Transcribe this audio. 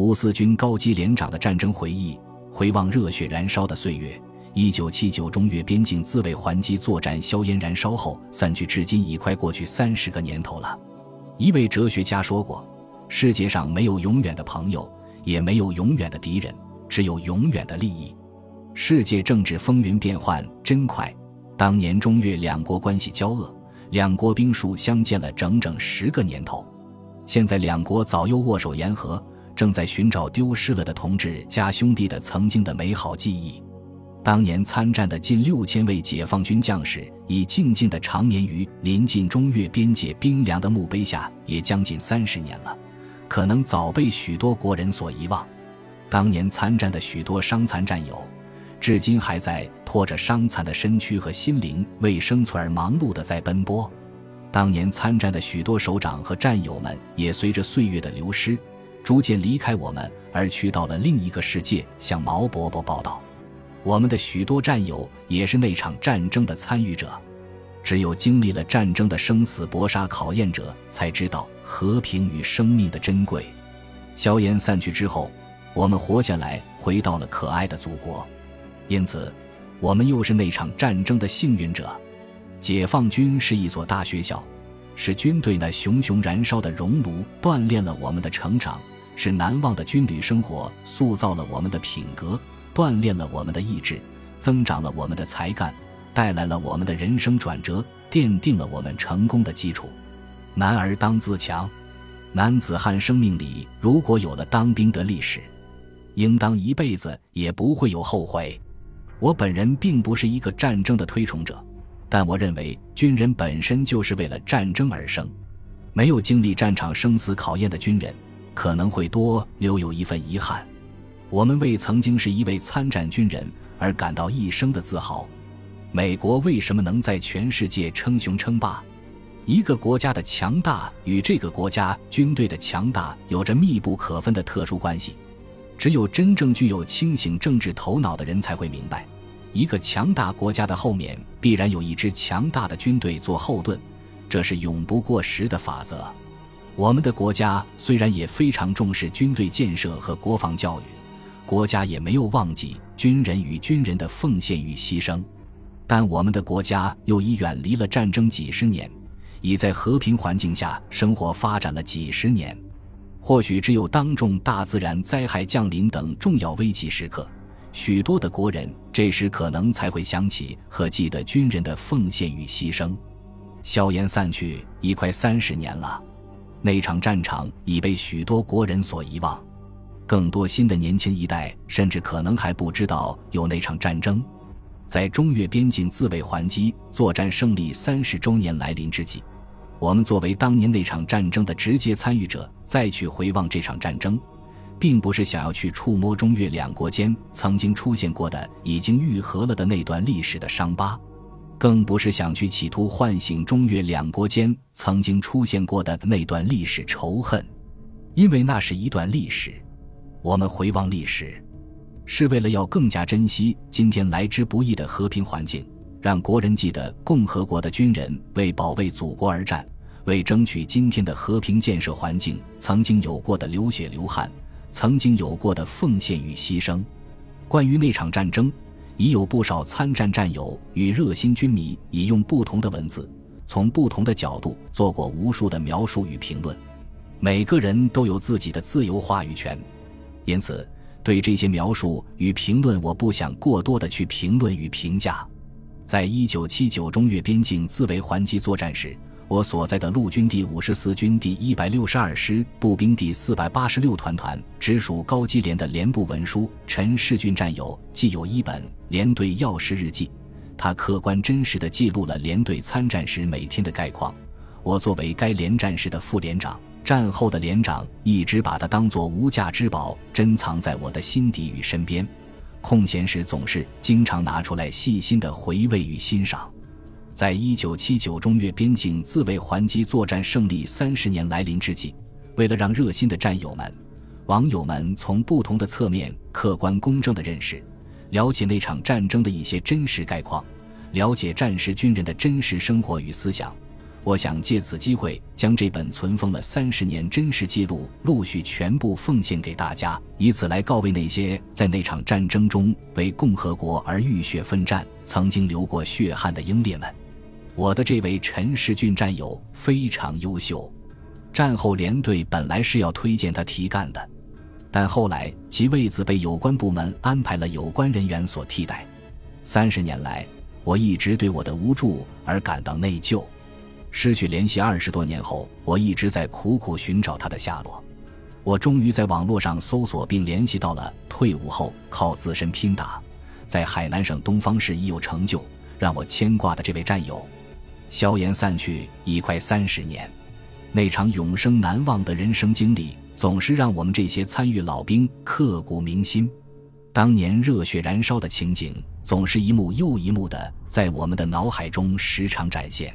五四军高级连长的战争回忆，回望热血燃烧的岁月。一九七九中越边境自卫还击作战硝烟燃烧后散去，至今已快过去三十个年头了。一位哲学家说过：“世界上没有永远的朋友，也没有永远的敌人，只有永远的利益。”世界政治风云变幻真快，当年中越两国关系交恶，两国兵书相见了整整十个年头。现在两国早又握手言和，正在寻找丢失了的同志家兄弟的曾经的美好记忆。当年参战的近六千位解放军将士，已静静地长眠于临近中越边界冰凉的墓碑下，也将近三十年了，可能早被许多国人所遗忘。当年参战的许多伤残战友，至今还在拖着伤残的身躯和心灵，为生存而忙碌地在奔波。当年参战的许多首长和战友们，也随着岁月的流失，逐渐离开我们，而去到了另一个世界，向毛伯伯报道。我们的许多战友也是那场战争的参与者，只有经历了战争的生死搏杀考验者，才知道和平与生命的珍贵。硝烟散去之后，我们活下来，回到了可爱的祖国，因此，我们又是那场战争的幸运者。解放军是一所大学校，是军队那熊熊燃烧的熔炉，锻炼了我们的成长；是难忘的军旅生活，塑造了我们的品格。锻炼了我们的意志，增长了我们的才干，带来了我们的人生转折，奠定了我们成功的基础。男儿当自强，男子汉生命里如果有了当兵的历史，应当一辈子也不会有后悔。我本人并不是一个战争的推崇者，但我认为军人本身就是为了战争而生。没有经历战场生死考验的军人，可能会多留有一份遗憾。我们为曾经是一位参战军人而感到一生的自豪。美国为什么能在全世界称雄称霸？一个国家的强大与这个国家军队的强大有着密不可分的特殊关系。只有真正具有清醒政治头脑的人才会明白，一个强大国家的后面必然有一支强大的军队做后盾，这是永不过时的法则。我们的国家虽然也非常重视军队建设和国防教育。国家也没有忘记军人与军人的奉献与牺牲，但我们的国家又已远离了战争几十年，已在和平环境下生活发展了几十年。或许只有当众大自然灾害降临等重要危急时刻，许多的国人这时可能才会想起和记得军人的奉献与牺牲。硝烟散去，已快三十年了，那场战场已被许多国人所遗忘。更多新的年轻一代甚至可能还不知道有那场战争，在中越边境自卫还击作战胜利三十周年来临之际，我们作为当年那场战争的直接参与者，再去回望这场战争，并不是想要去触摸中越两国间曾经出现过的已经愈合了的那段历史的伤疤，更不是想去企图唤醒中越两国间曾经出现过的那段历史仇恨，因为那是一段历史。我们回望历史，是为了要更加珍惜今天来之不易的和平环境，让国人记得共和国的军人为保卫祖国而战，为争取今天的和平建设环境曾经有过的流血流汗，曾经有过的奉献与牺牲。关于那场战争，已有不少参战战友与热心军迷已用不同的文字，从不同的角度做过无数的描述与评论。每个人都有自己的自由话语权。因此，对这些描述与评论，我不想过多的去评论与评价。在一九七九中越边境自卫还击作战时，我所在的陆军第五十四军第一百六十二师步兵第四百八十六团团直属高机连的连部文书陈世俊战友既有一本连队要事日记，他客观真实的记录了连队参战时每天的概况。我作为该连战士的副连长。战后的连长一直把它当作无价之宝，珍藏在我的心底与身边。空闲时总是经常拿出来细心的回味与欣赏。在一九七九中越边境自卫还击作战胜利三十年来临之际，为了让热心的战友们、网友们从不同的侧面客观公正的认识、了解那场战争的一些真实概况，了解战时军人的真实生活与思想。我想借此机会将这本存封了三十年真实记录陆续全部奉献给大家，以此来告慰那些在那场战争中为共和国而浴血奋战、曾经流过血汗的英烈们。我的这位陈世俊战友非常优秀，战后连队本来是要推荐他提干的，但后来其位子被有关部门安排了有关人员所替代。三十年来，我一直对我的无助而感到内疚。失去联系二十多年后，我一直在苦苦寻找他的下落。我终于在网络上搜索并联系到了退伍后靠自身拼打，在海南省东方市已有成就、让我牵挂的这位战友。硝烟散去已快三十年，那场永生难忘的人生经历，总是让我们这些参与老兵刻骨铭心。当年热血燃烧的情景，总是一幕又一幕的在我们的脑海中时常展现。